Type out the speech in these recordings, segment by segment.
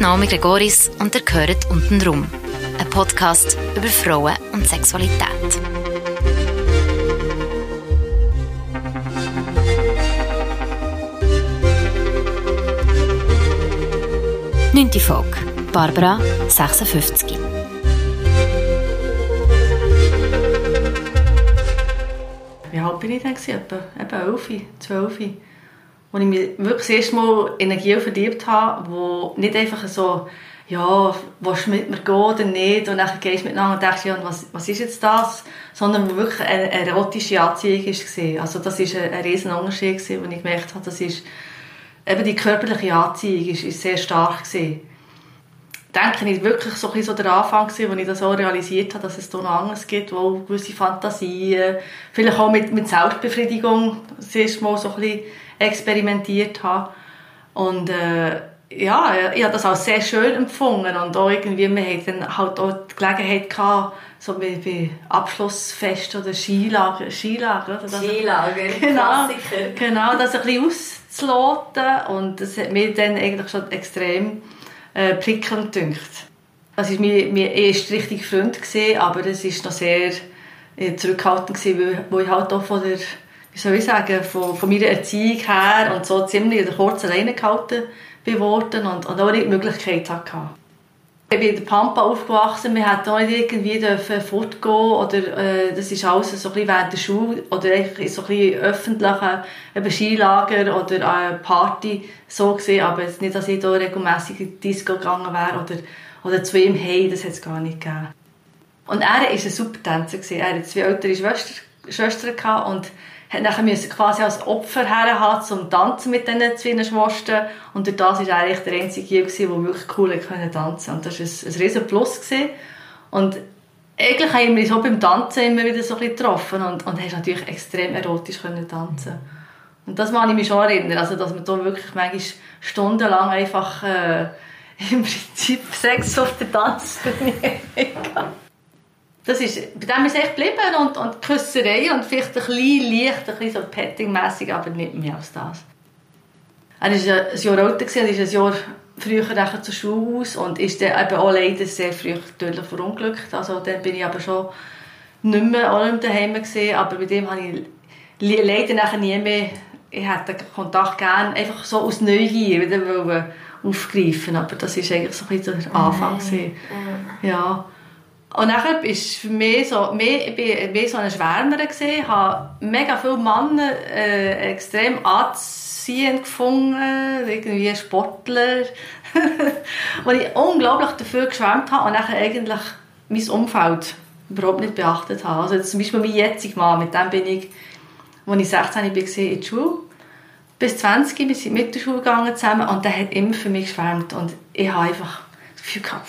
Bin Naomi Gregoris und ihr gehört «Unten rum», ein Podcast über Frauen und Sexualität. Neunte Folge. Barbara, 56. Wie alt bin ich denn? Etwa 11, 12. Wo ich mich wirklich das erste Mal Energie verliebt habe, wo nicht einfach so, ja, willst du mit mir gehen oder nicht? Und dann gehst du miteinander und denkst, ja, was, was ist jetzt das? Sondern wo wirklich eine, erotische Anziehung war. Also das war ein, ein riesen Unterschied, wo ich gemerkt habe, das ist, eben die körperliche Anziehung ist, ist sehr stark gewesen denke ich, wirklich so, ein so der Anfang gewesen, wo ich das auch realisiert habe, dass es da noch anderes gibt, wo gewisse Fantasien, vielleicht auch mit, mit Selbstbefriedigung das erste Mal so ein bisschen experimentiert habe. Und äh, ja, ich habe das auch sehr schön empfunden und auch irgendwie, wir hatten dann halt auch die Gelegenheit gehabt, so wie bei Abschlussfest oder Skilager, Skilager, oder? Das, Skilager, genau, Klassiker. Genau, das ein bisschen auszuloten und das hat mir dann eigentlich schon extrem äh, prickelnd dünkt. Das war mein, mein erster richtiger Freund, gewesen, aber es war noch sehr äh, zurückhaltend, gewesen, weil, weil ich halt auch von der, wie soll ich sagen, von, von meiner Erziehung her und so ziemlich in der kurzen alleine gehalten bin worden und, und auch nicht die Möglichkeit hatte. Ich bin in der Pampa aufgewachsen, wir durften auch nicht irgendwie fortgehen oder äh, das ist alles so ein bisschen während der Schule oder in so ein bisschen öffentlichen eben Skilager oder äh, Party so gesehen, aber jetzt nicht, dass ich da regelmässig in die Disco gegangen wäre oder, oder zu ihm hey, das hat es gar nicht gegeben. Und er war ein super Tänzer, er hatte zwei ältere Schwestern, Schwestern und nachher müssen quasi als Opfer herhaben zum Tanzen mit diesen zwei Schwestern. Und durch das war eigentlich der einzige, der wirklich cool tanzen konnte. Und das war ein, ein riesen Plus. Gewesen. Und eigentlich haben wir so beim Tanzen immer wieder so ein bisschen getroffen und, und hast natürlich extrem erotisch können tanzen Und das kann ich mich schon erinnern, also dass man da wirklich manchmal stundenlang einfach äh, im Prinzip Sex auf der Tanzbühne das ist, bei dem ist es echt geblieben und, und Küsserei und vielleicht ein bisschen leicht, ein bisschen so petting aber nicht mehr als das. Er war ein Jahr älter und ist ein Jahr früher zur Schule aus und ist dann eben auch leider sehr früh tödlich verunglückt. Also dann bin ich aber schon nicht mehr, auch nicht daheim gewesen, aber bei dem habe ich leider nachher nie mehr, ich hätte Kontakt gerne einfach so aus Neugier wieder aufgreifen aber das war eigentlich so ein bisschen der Anfang. Mhm. Ja. Und dann ist mich so, mehr, ich bin mehr so eine Schwärmerin gesehen, habe mega viele Männer äh, extrem anziehend gefunden, irgendwie Sportler, wo ich unglaublich dafür geschwärmt habe und dann eigentlich mein Umfeld überhaupt nicht beachtet habe. Also zum Beispiel mein jetziger Mann, mit dem bin ich, als ich 16 war, in die Schule. Bis 20 wir sind mit der Schule gegangen zusammen und der hat immer für mich geschwärmt und ich habe einfach das Gefühl gehabt,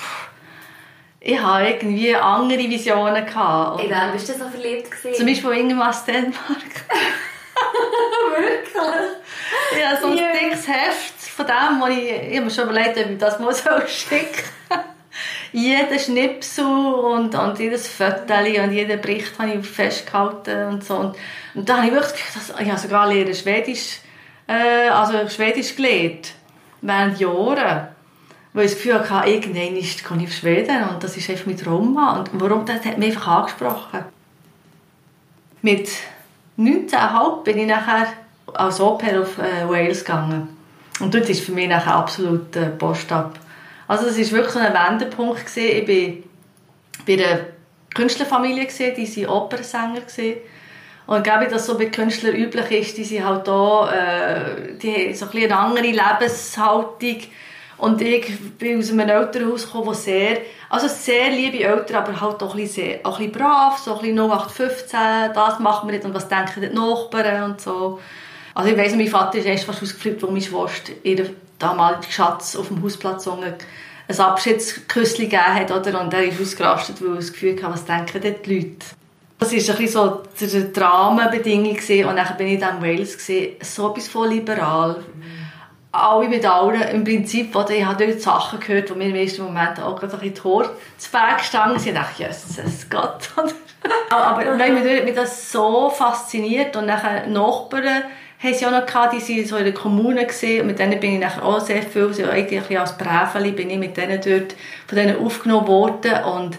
ich hatte irgendwie andere Visionen. Gehabt. In wen bist du so verliebt? Gewesen? Zum Beispiel irgendwas Dänemark. Wirklich? Ja, so ein yeah. dickes Heft von dem, wo ich, ich habe mir schon überlegt, ob ich das mal so schicke. Jeden Schnipsel und, und jedes Foto und jeden Bericht habe ich festgehalten und so. Und, und da habe ich wirklich gedacht, ich habe sogar lernen Schwedisch, äh, also Schwedisch gelernt. Während Jahren. Weil ich das Gefühl hatte, irgendwann ist, kann ich auf Schweden und das ist einfach mit Roma. Und warum? Das hat mich einfach angesprochen. Mit 19,5 bin ich nachher als Oper auf äh, Wales gegangen. Und dort ist für mich nachher absolut äh, Post ab. Also das war wirklich so ein Wendepunkt. Gewesen. Ich war bei einer Künstlerfamilie, gewesen, die waren Opernsänger. Gewesen. Und glaube ich, dass so bei Künstlern üblich ist, die sind halt da, äh, die haben so ein eine andere Lebenshaltung und ich bin aus einem Elternhaus gekommen, wo sehr, also sehr liebe Eltern, aber halt auch ein bisschen, sehr, auch ein bisschen brav, so ein bisschen 0815, das machen wir nicht und was denken die Nachbarn und so. Also ich weiss, mein Vater ist erst fast ausgeflippt, wo meine Schwester ihren damaligen Schatz auf dem Hausplatz so ein Abschiedsküsschen gegeben hat. Oder? Und er ist ausgerastet, weil er das Gefühl hatte, was denken die Leute? Das war ein bisschen so die Dramenbedingung. Und dann bin ich in Wales. So etwas von liberal. Mhm. Alle allen. Im Prinzip, oder, ich habe dort Sachen gehört, die mir im ersten Moment auch gerade ein bisschen Tor zu Berg gestanden sind. Ich dachte, Jesus Gott. Aber wenn mich das so fasziniert und nachher Nachbarn haben sie auch noch gehabt, die sind so in der Kommune gesehen. Mit denen bin ich nachher auch sehr viel, also eigentlich als Präfeli bin ich mit denen dort von denen aufgenommen worden und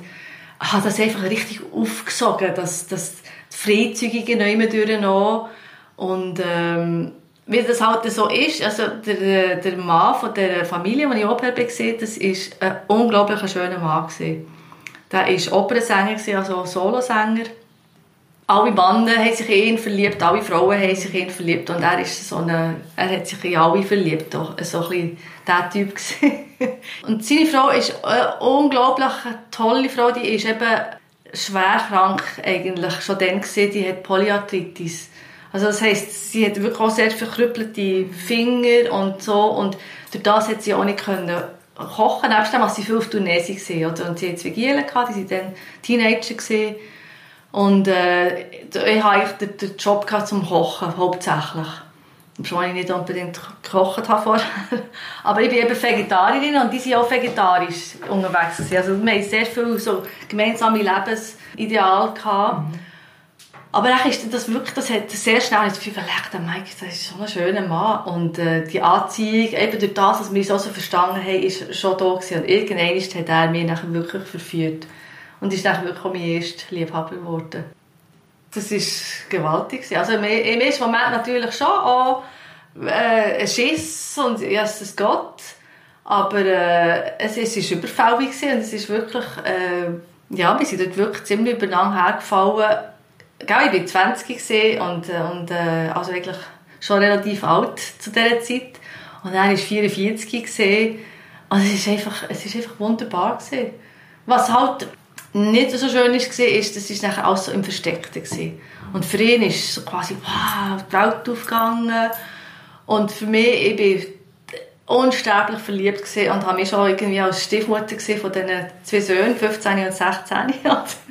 habe das einfach richtig aufgesogen, dass, dass die Freizügigen noch immer durchgenommen und ähm, wie das halt so ist, also der, der Mann von der Familie, die ich Oper gesehen das war ein unglaublich schöner Mann. Gewesen. Der war Opernsänger, also Solosänger alle Männer haben sich in ihn verliebt, alle Frauen haben sich in ihn verliebt und er ist so eine, er hat sich in alle verliebt, so ein bisschen der Typ Und seine Frau ist eine unglaublich tolle Frau, die ist eben schwer krank eigentlich schon dann gewesen, die hat Polyarthritis. Also das heisst, sie hat wirklich auch sehr verkrüppelte Finger und so und durch das hat sie auch nicht können kochen, nebst dem, als sie viel auf Tournee war. Und sie hatte zwei Gielen, die waren dann Teenager. Gewesen. Und äh, ich hatte den, den Job zum Kochen, hauptsächlich. Obwohl ich nicht unbedingt gekocht habe vorher. Aber ich bin eben Vegetarierin und die sind auch vegetarisch unterwegs. Also wir hatten sehr viele so gemeinsame Lebensideale. Gehabt. Mhm. Aber ist das wirklich, das hat sehr schnell das Gefühl, der Mike, das ist so ein schöner Mann. Und äh, die Anziehung, eben durch das, was wir auch so verstanden haben, ist schon da gewesen. Und irgendwann hat er mich nachher wirklich verführt. Und ist dann wirklich mein erster Liebhaber geworden. Das war gewaltig. Also im ersten Moment natürlich schon auch äh, ein Schiss und ja, es Gott. Aber äh, es, es ist überfällig und es ist wirklich, äh, ja, wir sind dort wirklich ziemlich übereinander hergefallen. Gell, ich war 20 und, äh, und äh, also wirklich schon relativ alt zu dieser Zeit. Und er war 44 Also es ist einfach, es einfach wunderbar gewesen. Was halt nicht so schön war, ist, das war nachher alles so im Versteckten. Und für ihn ist so quasi, wow, die Welt aufgegangen. Und für mich, ich bin unsterblich verliebt und habe mich schon irgendwie als Stiefmutter von diesen zwei Söhnen, 15 und 16.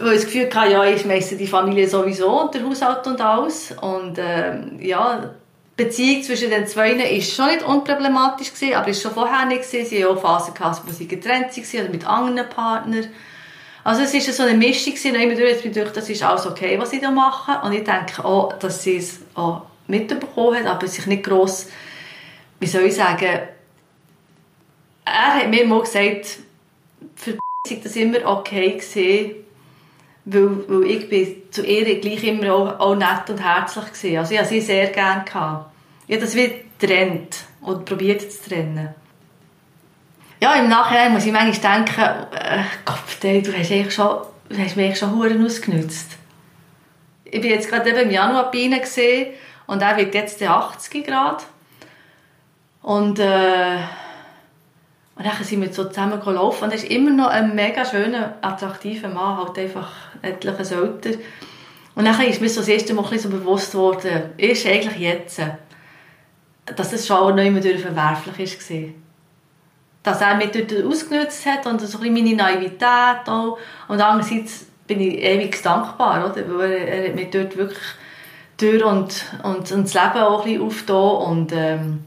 Weil ich das Gefühl hatte, ja, ich schmeiße die Familie sowieso und der Haushalt und alles. Und ähm, ja, die Beziehung zwischen den zwei war schon nicht unproblematisch, gewesen, aber war schon vorher nicht. Gewesen. Sie hatten auch Phasen, wo sie getrennt waren oder mit anderen Partnern. Also es war so eine Mischung, und immer durch, durch, das ist alles okay, was sie da machen. Und ich denke auch, dass sie es auch mitbekommen hat, aber sich nicht gross, wie soll ich sagen, er hat mir mal gesagt, für das immer okay gewesen, weil, weil ich bin zu ihr gleich immer auch, auch nett und herzlich gewesen. Also ich hatte sie sehr gerne. Gehabt. Ich habe das wie getrennt und probiert zu trennen ja, im Nachhinein muss ich manchmal denken, äh, Gott, du hast, eigentlich schon, du hast mich schon Huren ausgenutzt. Ich bin jetzt gerade eben im Januar bei ihnen gesehen und er wird jetzt 80 Grad. Und, äh, und dann sind wir so zusammen gelaufen und er ist immer noch ein mega schöner, attraktiver Mann, halt einfach etliches älter. Und dann ist mir so das erste Mal so bewusst geworden, ist eigentlich jetzt, dass das schon nicht mehr verwerflich war dass er mich dort ausgenutzt hat und so ein meine Naivität auch. Und andererseits bin ich ewig dankbar, oder? weil er, er mich dort wirklich durch und, und, und das Leben auch ein bisschen und ähm,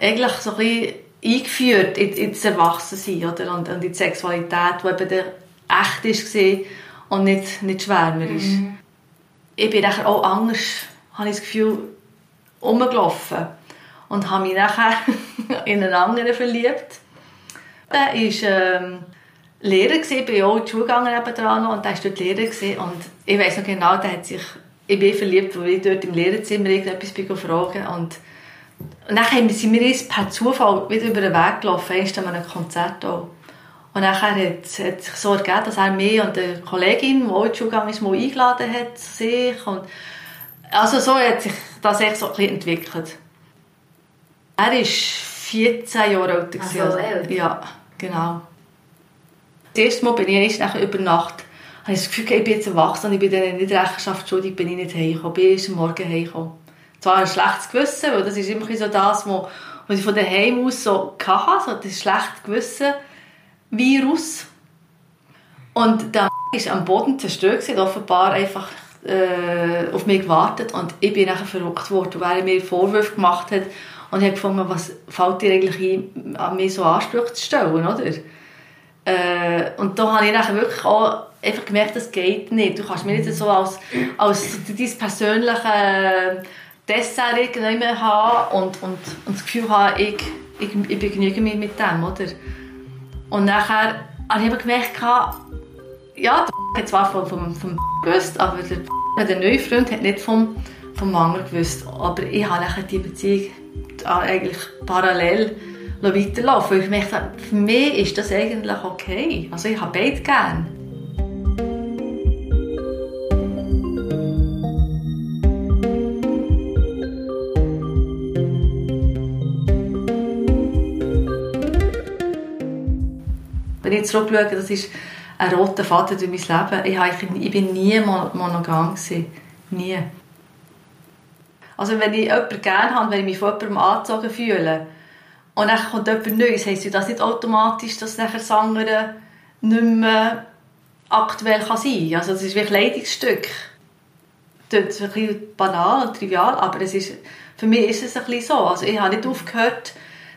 eigentlich so ein bisschen eingeführt in, in das Erwachsensein oder? Und, und in die Sexualität, die eben echt ist und nicht, nicht schwärmerisch. Mhm. Ich bin nachher auch anders, habe ich das Gefühl, rumgelaufen und habe mich nachher in einen anderen verliebt er war ähm, Lehrer, gewesen, bin auch in die Schule gegangen und er war dort Lehrer. Gewesen. Und ich weiß noch genau, der hat sich, ich bin verliebt, weil ich dort im Lehrerzimmer irgendetwas bin fragen und und dann sind wir uns per Zufall wieder über den Weg gelaufen, erst an einem Konzert auch. Und dann hat es sich so ergeben, dass er mich und eine Kollegin, die auch in die Schule ist, mal eingeladen hat zu sich. Und also so hat sich das echt so ein bisschen entwickelt. Er ist 14 Jahre alt. Also, alt? Ja. Genau. Das erste Mal bin ich erst nachher über Nacht, habe ich das Gefühl, ich bin jetzt erwachsen und ich bin denen nicht Rechenschaft schuldig, bin ich nicht heimgekommen. Ich bin erst am Morgen heimgekommen. zwar ein schlechtes Gewissen, weil das ist immer so das, was, was ich von daheim aus so hatte, so das schlechte Gewissen Virus. Und der ist am Boden zerstört offenbar einfach äh, auf mich gewartet und ich bin nachher verrückt worden, weil er mir Vorwürfe gemacht hat und ich habe gefunden, was fällt dir eigentlich ein, an mir so Ansprüche zu stellen, oder? Äh, und da habe ich nachher wirklich auch einfach gemerkt, das geht nicht. Du kannst mir nicht so als, als dein persönliche Dessert irgendwie haben und, und, und das Gefühl haben, ich, ich, ich begnüge mich mit dem, oder? Und nachher habe ich gemerkt, ja, der hat zwar vom, vom, vom gewusst, aber der, der neue Freund hat nicht vom, vom Mangel gewusst. Aber ich habe nachher die Beziehung eigentlich parallel weiterlaufen. Weil ich merkte, für mich ist das eigentlich okay. Also ich habe beide gerne. Ich zurückschaue, das ist ein roter Faden durch mein Leben. Ich, ich bin nie monogam. Nie. Also wenn ich jemanden gerne habe, wenn ich mich von jemandem angezogen fühle und dann kommt jemand Neues, heisst das nicht automatisch, dass nachher das andere nicht mehr aktuell kann sein kann. Also das ist wie ein Kleidungsstück. Das ist ein banal und trivial, aber es ist, für mich ist es ein bisschen so. Also ich habe nicht aufgehört,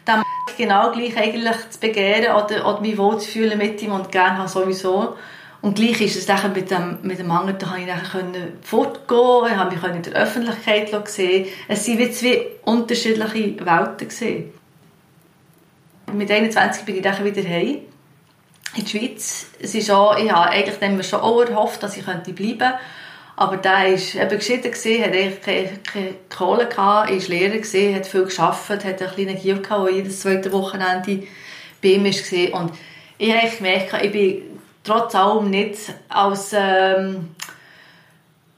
den genau gleich eigentlich zu begehren oder, oder mich wohl zu fühlen mit ihm und gerne habe sowieso. Und gleich ist es dann mit dem, mit dem Mangel, da konnte ich dann fortgehen, habe mich in der Öffentlichkeit sehen. Es waren wie zwei unterschiedliche Welten. Gewesen. Mit 21 bin ich dann wieder heim in die Schweiz. Es ist auch, ich habe eigentlich dann schon auch erhofft, dass ich bleiben könnte. Aber der war eben geschieden, gewesen, keine, Kohle war Lehrer, gewesen, hat viel gearbeitet, hat einen kleinen Gil gehabt, der jedes zweite Wochenende bei ihm war. Und ich habe gemerkt, ich bin trotz allem nicht als ähm,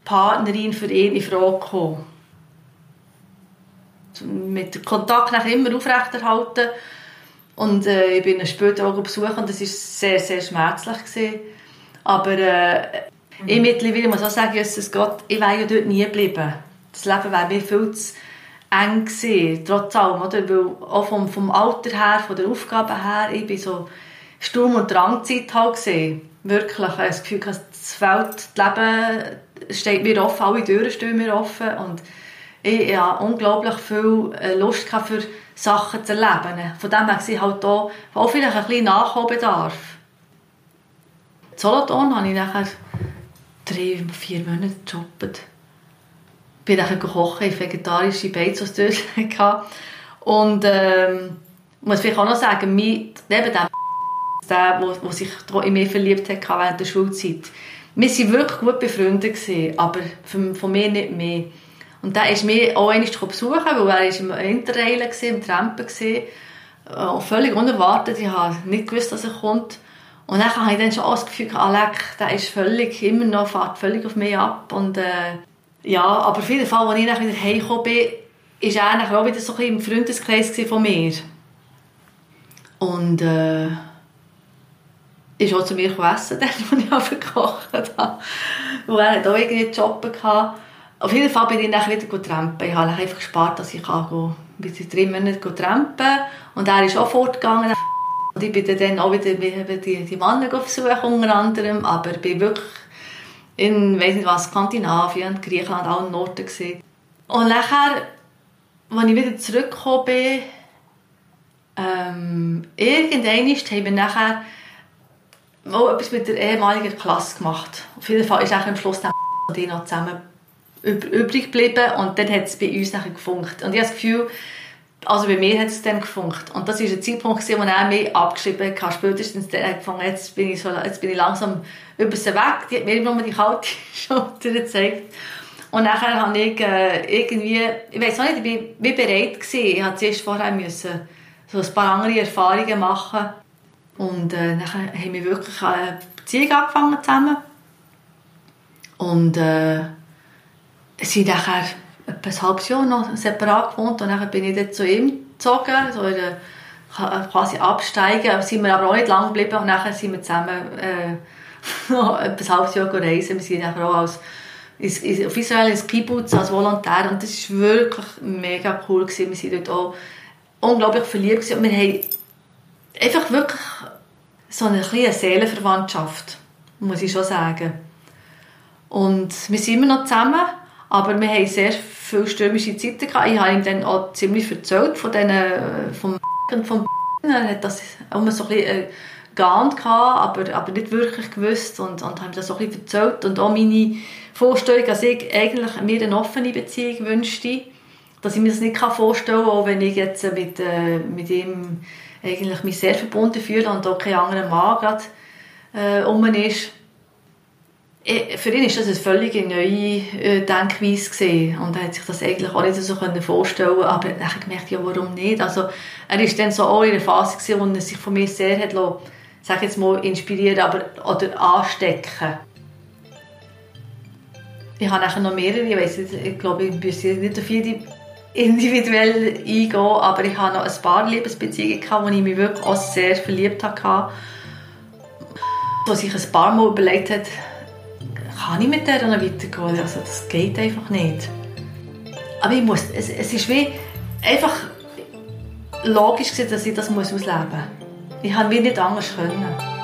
Partnerin für ihn in Frage gekommen. Mit dem Kontakt nach immer aufrechterhalten und äh, ich bin ihn später auch besuchen und das war sehr, sehr schmerzlich. Gewesen. Aber äh, mhm. ich mittlerweile muss auch sagen, Jesus Gott, ich wäre ja dort nie geblieben. Das Leben wäre mir viel zu eng gewesen, trotz allem, oder? Weil auch vom, vom Alter her, von der Aufgabe her, ich bin so Sturm- und Drangzeit halt gesehen. Wirklich. Ich habe das Gefühl, das Feld, das Leben steht mir offen, alle Türen stehen mir offen. Und ich habe unglaublich viel äh, Lust für Sachen zu erleben. Von dem her ich halt auch, auch vielleicht ein bisschen Nachholbedarf. Solothurn habe ich nachher drei, vier Monate gejobbt. Ich bin dann gekocht, ich vegetarische Beizos dort. Und ähm, muss vielleicht auch noch sagen, neben dem der, wo, wo sich in mich verliebt hat während der Schulzeit. Wir waren wirklich gut befreundet, aber von mir nicht mehr. Und der ist mich auch einmal besuchen, weil er im Interrail war, im Trampen war. Äh, völlig unerwartet. Ich habe nicht gewusst, dass er kommt. Und dann habe ich dann schon das Gefühl, Alec, der ist völlig, immer noch, fährt völlig auf mich ab. Und, äh, ja, aber auf jeden Fall, als ich dann wieder heimgekommen bin, war er auch wieder so ein im Freundeskreis von mir. Und, äh, ist auch zu mir essen, dann, als ich auch gekocht habe. Und er hat auch irgendwie Jobben gehabt. Auf jeden Fall bin ich dann wieder trampen. Ich habe einfach gespart, dass ich kann bis in drei Monate trampen Und er ist auch fortgegangen. Und ich bin dann auch wieder die, die Männer besuchen, unter anderem. Aber ich bin wirklich in, weiss nicht was, Skandinavien, Griechenland, auch im Norden gesehen. Und nachher, als ich wieder zurückgekommen bin, ähm, irgendwann haben wir nachher auch etwas mit der ehemaligen Klasse gemacht. Auf jeden Fall ist am Schluss die noch zusammen übrig geblieben und dann hat es bei uns nachher gefunkt. Und ich habe das Gefühl, also bei mir hat es dann gefunkt. Und das war ein Zeitpunkt, wo er mich abgeschrieben hat. Spätestens dann hat gefunden, jetzt bin ich, so, jetzt bin ich langsam über sie weg. Die hat mir immer die kalte Schulter gezeigt. Und nachher habe ich äh, irgendwie, ich weiß auch nicht, ich bin wie bereit gewesen. Ich musste zuerst vorher müssen so ein paar andere Erfahrungen machen und äh, dann haben wir wirklich eine Beziehung angefangen zusammen. Und äh, sind nachher etwa ein halbes Jahr noch separat gewohnt und dann bin ich dann zu ihm gezogen, so in der, quasi absteigen. Sind wir aber auch nicht lang geblieben und dann sind wir zusammen äh, noch etwa ein halbes Jahr reisen. Wir sind nachher auch als auf Israel ins Kibbutz als Volontär und das war wirklich mega cool. Gewesen. Wir waren dort auch unglaublich verliebt gewesen. und wir haben einfach wirklich so eine kleine Seelenverwandtschaft, muss ich schon sagen. Und wir sind immer noch zusammen, aber wir haben sehr viele stürmische Zeiten gehabt. Ich habe ihm dann auch ziemlich erzählt von denen, vom und vom er hat das immer so ein bisschen äh, geahnt aber, aber nicht wirklich gewusst und, und haben das so ein bisschen erzählt und auch meine Vorstellung, dass ich eigentlich mir eine offene Beziehung wünschte, dass ich mir das nicht vorstellen kann, auch wenn ich jetzt mit, äh, mit ihm eigentlich mich sehr verbunden fühle und auch kein anderer Mann gerade äh, um ist. Äh, für ihn ist das eine völlig neue äh, Denkweise gewesen. und er hat sich das eigentlich auch nicht so vorstellen aber er hat gemerkt, ja, warum nicht? Also, er ist dann so auch in einer Phase gewesen, wo er sich von mir sehr hat lassen, sag jetzt mal, inspirieren aber, oder anstecken. Ich habe nachher noch mehrere, ich, weiss, ich glaube, ich muss nicht auf jede individuell eingehen, aber ich habe noch ein paar Liebesbeziehungen gehabt, wo ich mich wirklich auch sehr verliebt habe. Wo sich ein paar Mal überlegt hat, kann ich mit der noch weitergehen? Also das geht einfach nicht. Aber ich muss, es, es ist wie einfach logisch gewesen, dass ich das muss ausleben muss. Ich habe nicht anders können.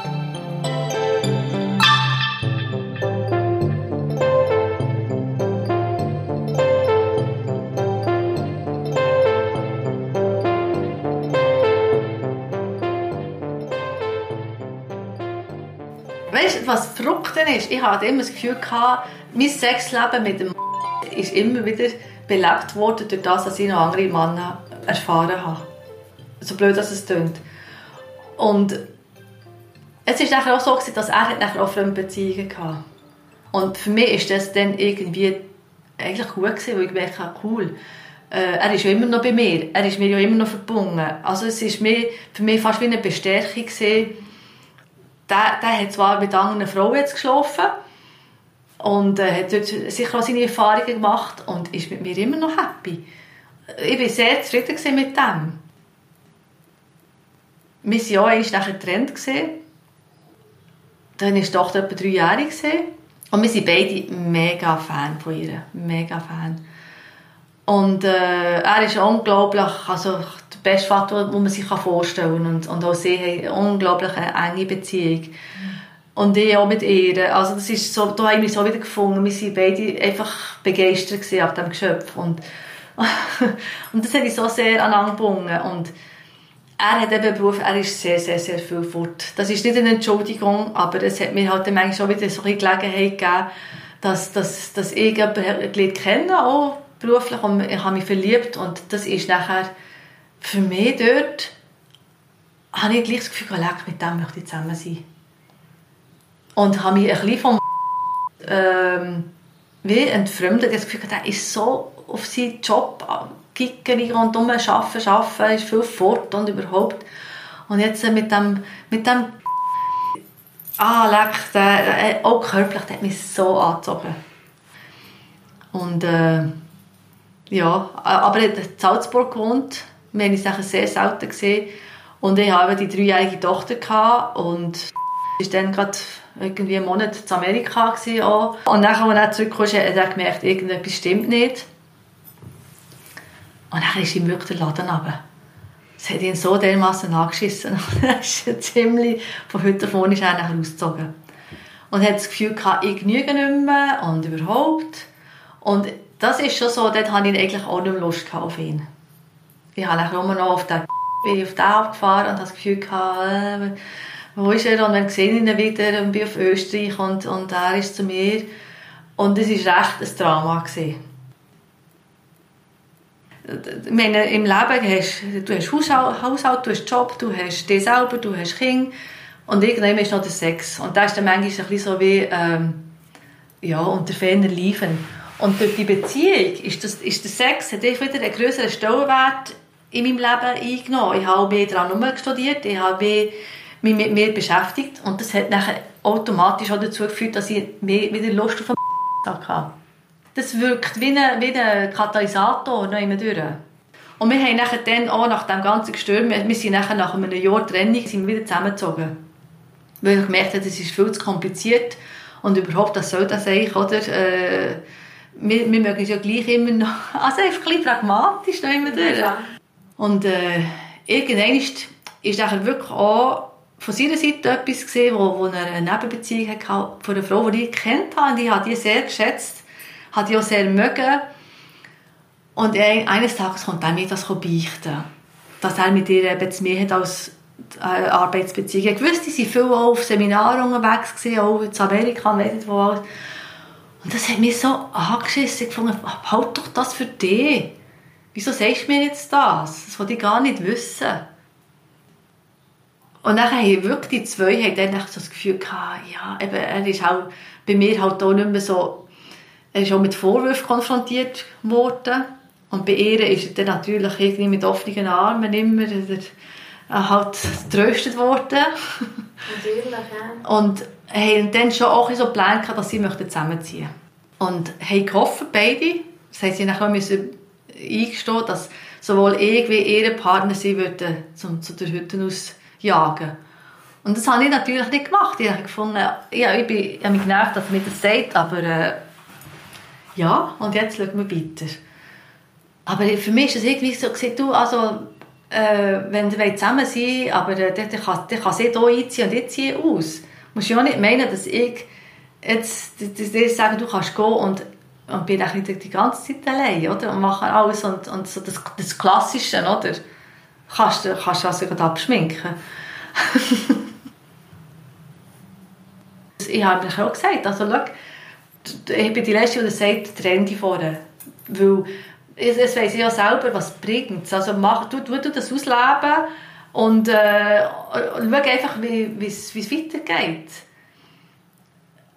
was verrückt ist, ich hatte immer das Gefühl, gehabt, mein Sexleben mit dem ist immer wieder belebt worden durch das, dass ich noch andere Männer erfahren habe. So blöd, dass es klingt. Und es war auch so, dass er nachher auch Fremdbeziehungen hatte. Und für mich ist das dann irgendwie eigentlich gut gewesen, weil ich gemerkt habe, cool, äh, er ist ja immer noch bei mir, er ist mir ja immer noch verbunden. Also es mir, für mich fast wie eine Bestärkung gewesen, der, der hat zwar mit anderen Frauen jetzt geschlafen und äh, hat dort sicher auch seine Erfahrungen gemacht und ist mit mir immer noch happy. Ich war sehr zufrieden mit dem. Wir waren ja einmal nachher getrennt. Dann war die Tochter etwa Jahre. Und wir sind beide mega Fan von ihr. Mega Fan. Und äh, er ist unglaublich, also beste Vater, den man sich vorstellen kann. Und, und auch sie haben eine unglaublich enge Beziehung. Und ich auch mit ihr. Also das ist so, da habe ich mich so wieder gefunden. Wir waren beide einfach begeistert auf diesem Geschöpf. Und, und das hat ich so sehr aneinander gebunden. Und er hat eben Beruf, er ist sehr, sehr, sehr viel fort. Das ist nicht eine Entschuldigung, aber es hat mir halt manchmal schon wieder so eine Gelegenheit gegeben, dass, dass, dass ich jemanden kenne, auch beruflich, und ich habe mich verliebt und das ist nachher für mich dort habe ich gleich das Gefühl, leck, mit dem möchte ich zusammen sein. Und habe mich ein bisschen vom ähm, wie entfremdet. Das Gefühl, der ist so auf seinen Job kicken und arbeiten, arbeiten, ist viel fort und überhaupt. Und jetzt mit dem, mit dem ah, leck, der, auch körperlich, der hat mich so angezogen. Und äh, ja, aber er in Salzburg gewohnt wir haben uns sehr selten gesehen. Und ich hatte die dreijährige Tochter gehabt und war dann gerade irgendwie einen Monat in Amerika. Auch. Und dann, als er zurückkam, hat er gemerkt, irgendetwas stimmt nicht. Und dann ist ihm wirklich der Laden runter. Es hat ihn so dermaßen angeschissen. er ist ziemlich, von heute auf morgen ist er nachher. Und hat das Gefühl gehabt, ich genüge nicht mehr und überhaupt. Und das ist schon so, dort hatte ich eigentlich auch nicht mehr Lust auf ihn ich habe nur noch auf den, bin auf den abgefahren und habe das Gefühl gehabt, äh, wo ist er? Und dann sehe ich ihn wieder und bin auf Österreich und, und er ist zu mir. Und es war recht ein Drama. Gewesen. Ich meine, im Leben hast du hast Haushalt, Haushalt, du hast Job, du hast dich selber, du hast Kinder und irgendwann ist noch der Sex. Und das ist dann manchmal ein bisschen so wie ähm, ja, unter ferner Liefen. Und durch die Beziehung ist, das, ist der Sex hat wieder einen größeren Stellenwert in meinem Leben eingenommen. Ich habe mehr daran studiert, ich habe mich mit mir beschäftigt und das hat nachher automatisch auch dazu geführt, dass ich mehr wieder Lust auf den hatte. Das wirkt wie ein, wie ein Katalysator noch immer durch. Und wir haben nachher dann auch nach dem ganzen Gestürm, wir sind nachher nach einem Jahr Trennung sind wir wieder zusammengezogen. Weil ich gemerkt habe, das ist viel zu kompliziert Und überhaupt, das soll das eigentlich, oder? Äh, wir, wir mögen es ja gleich immer noch, also einfach ein bisschen pragmatisch noch immer durch. Ja. Und äh, irgendwann ist, ist wirklich auch von seiner Seite etwas gesehen, wo, wo er eine Nebenbeziehung hatte von einer Frau, die ich kennt habe. Und ich habe die sehr geschätzt, habe die auch sehr mögen. Und er, eines Tages kommt er mir das beichten, dass er mit ihr eben mir hat als äh, Arbeitsbeziehung. Ich wusste, sie waren viel auf Seminaren unterwegs, gewesen, auch in Amerika, nicht wo alles. Und das hat mich so angeschissen. Ich fand, halt doch das für dich. Wieso sagst du mir jetzt das? Das wollte ich gar nicht wissen. Und dann haben wirklich die zwei haben dann so das Gefühl gehabt, ja, eben, er ist auch bei mir halt auch nicht mehr so, er ist auch mit Vorwürfen konfrontiert worden. Und bei ihr ist er dann natürlich irgendwie mit offenen Armen immer er, halt getröstet worden. Natürlich, ja. Und haben dann schon auch so geplant, dass sie zusammenziehen möchten. Und haben gehofft, beide, das haben sie nachher müssen eingestehen, dass sowohl ich wie ihre Partner sie würden zum, zu der Hütte ausjagen. Und das habe ich natürlich nicht gemacht. Ich habe gefunden, ja, ich, bin, ich habe mich genervt, dass mir das sagt, aber äh, ja, und jetzt schauen wir weiter. Aber für mich ist es irgendwie so, gewesen, du, also, äh, wenn wir zusammen sind, aber äh, dann, kann, kann sie hier einziehen und ich ziehe aus. Du musst ja auch nicht meinen, dass ich jetzt dir sage, du kannst gehen und, und bin nicht die ganze Zeit allein, oder? Und mache alles und, und so das, das Klassische, oder? Kannst du kannst also gerade abschminken. ich habe mir auch gesagt, also schau, ich bin die Letzte, die sagt, trenn dich vorne. Weil es, es weiss ich ja selber, was bringt Also mach, du, du, du das ausleben und, äh, schau einfach, wie es weitergeht.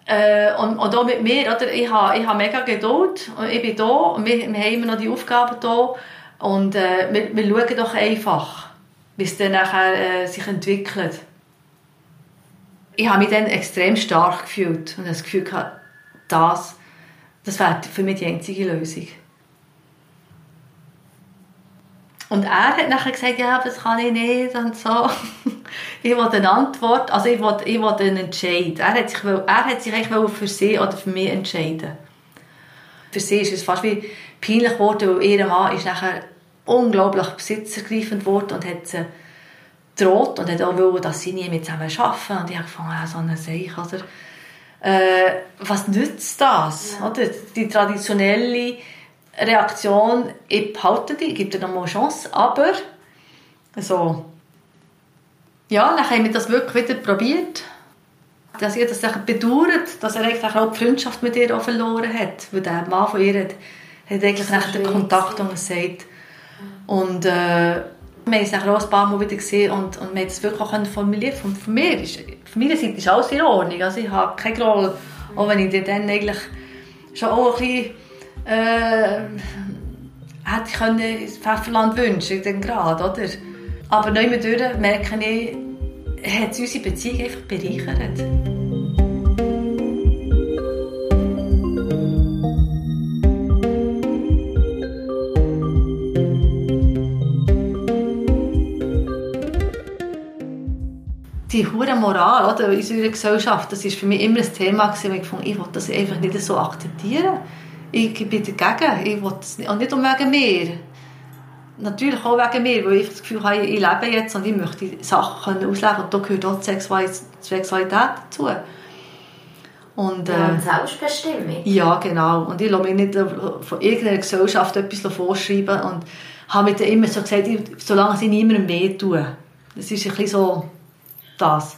Äh, und, und auch mit mir, oder? Ich habe ich ha mega Geduld und ich bin da und wir, wir haben immer noch die Aufgaben da und äh, wir, wir schauen doch einfach, wie es dann nachher äh, sich entwickelt. Ich habe mich dann extrem stark gefühlt und das Gefühl gehabt, das, das wäre für mich die einzige Lösung. Und er hat nachher gesagt, ja, das kann ich nicht und so. ich wollte eine Antwort, also ich wollte, ich wollte einen Entscheid. Er hat sich, er hat sich eigentlich für sie oder für mich entscheiden. Für sie ist es fast wie peinlich geworden, weil ihr Mann ist nachher unglaublich besitzergreifend geworden und hat sie droht und hat auch wollen, dass sie nie mit zusammen arbeiten. Und ich habe gefunden, ja, so eine Seich, oder? Äh, was nützt das? Ja. Oder? Die traditionelle Reaktion, ich behalte die, gebe dir noch mal eine Chance, aber so, ja, dann haben wir das wirklich wieder probiert. Dass ihr das bedauert, dass er eigentlich auch die Freundschaft mit ihr auch verloren hat. Weil der Mann von ihr hat, hat eigentlich nach den Kontakt gewesen. gesagt. Und äh, wir haben es ein paar Mal wieder gesehen und, und wir haben es wirklich auch formuliert. Von, von mir ist, von meiner Seite ist alles in Ordnung. Also ich habe keine Groll, auch wenn ich dir dann eigentlich schon auch ein bisschen äh, hätte ich können Pfefferland wünschen, den Grad, oder? Aber neu mit merke ich, hat es unsere Beziehung einfach bereichert. die hure Moral oder, in unserer Gesellschaft, das ist für mich immer ein Thema gewesen, ich fand, ich will das einfach nicht so akzeptieren. Ich bin dagegen. Ich will das nicht, und nicht um wegen mir. Natürlich auch wegen mir, weil ich das Gefühl habe, ich lebe jetzt und ich möchte Sachen ausleben und da gehört auch die Sexualität dazu. Und, Ja, äh, und Selbstbestimmung. ja, genau. Und ich lasse mich nicht von irgendeiner Gesellschaft etwas vorschreiben und habe mir dann immer so gesagt, ich, solange sie niemandem wehtun. Das ist ein bisschen so das.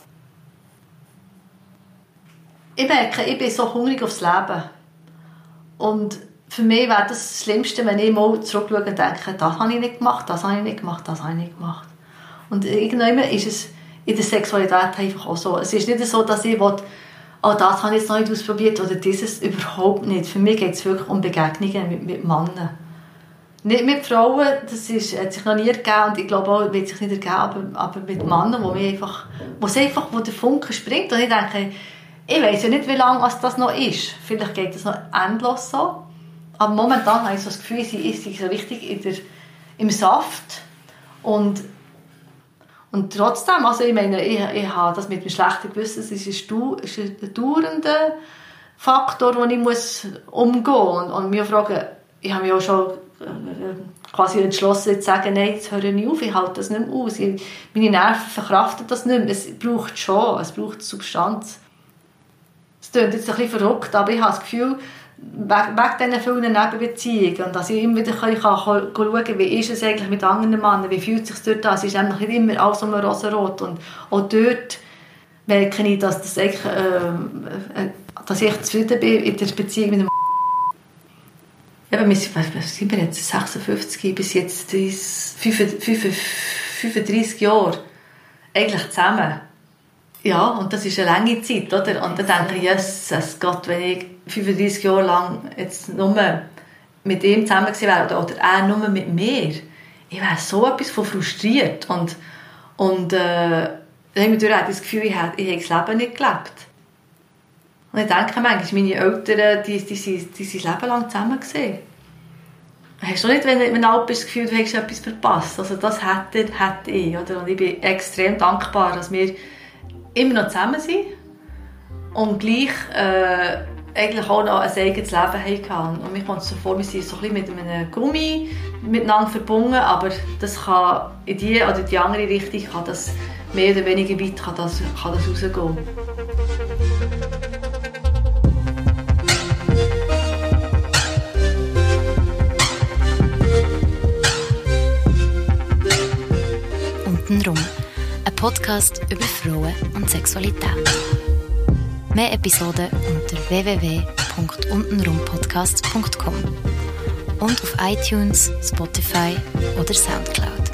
Ich merke, ich bin so hungrig aufs Leben. Und für mich wäre das Schlimmste, wenn ich mal zurückschaue und denke, das habe ich nicht gemacht, das habe ich nicht gemacht, das habe ich nicht gemacht. Und irgendwann ist es in der Sexualität einfach auch so. Es ist nicht so, dass ich will, oh, das habe ich jetzt noch nicht ausprobiert oder dieses überhaupt nicht. Für mich geht es wirklich um Begegnungen mit, mit Männern. Nicht mit Frauen, das ist, hat sich noch nie ergeben und ich glaube auch, wird sich nicht ergeben, aber, aber mit Männern, wo, einfach, wo, einfach, wo der Funke springt und ich denke, ich weiß ja nicht, wie lange das noch ist. Vielleicht geht es noch endlos so. Aber momentan habe ich so das Gefühl, sie ist so richtig der, im Saft. Und, Und trotzdem, also ich meine, ich, ich habe das mit dem schlechten Gewissen, es ist ein, ist ein dauernder Faktor, den ich muss umgehen muss. Und, und mich fragen, ich habe mich auch schon äh, quasi entschlossen, zu sagen, nein, jetzt höre ich auf, ich halte das nicht mehr aus. Ich, meine Nerven verkraften das nicht mehr. Es braucht schon, es braucht Substanz. Es klingt jetzt ein bisschen verrückt, aber ich habe das Gefühl, wegen diesen vielen Nebenbeziehungen und dass ich immer wieder kann, kann schauen wie ist es eigentlich mit anderen Männern, wie fühlt es sich dort an, es ist nämlich nicht immer alles um rosarot und auch dort merke ich, dass, das eigentlich, äh, äh, dass ich zufrieden bin in der Beziehung mit dem Eben, wir sind, was sind wir jetzt, 56 bis jetzt 35 Jahre eigentlich zusammen. Ja, und das ist eine lange Zeit, oder? Und dann denke ich, Jesus Gott, wenn ich 35 Jahre lang jetzt nur mit ihm zusammen gewesen wäre oder, er nur mit mir, ich wäre so etwas von frustriert. Und, und äh, dann habe ich das Gefühl, ich habe, ich habe das Leben nicht gelebt. Und ich denke manchmal, meine Eltern, die, die, die, Leben lang zusammen gesehen. Hast du nicht, wenn, wenn du alt bist, das Gefühl, du hättest etwas verpasst? Also das hätte, hätte ich. Oder? Und ich bin extrem dankbar, dass wir immer noch zusammen sind und gleich äh, eigentlich auch noch ein eigenes Leben hatten. Und mir kommt es so vor, wir sind so ein bisschen mit einem Gummi miteinander verbunden, aber das kann in die oder die andere Richtung kann das mehr oder weniger weit kann das, kann das rausgehen. Podcast über Frauen und Sexualität. Mehr Episoden unter www.untenrumpodcast.com und auf iTunes, Spotify oder Soundcloud.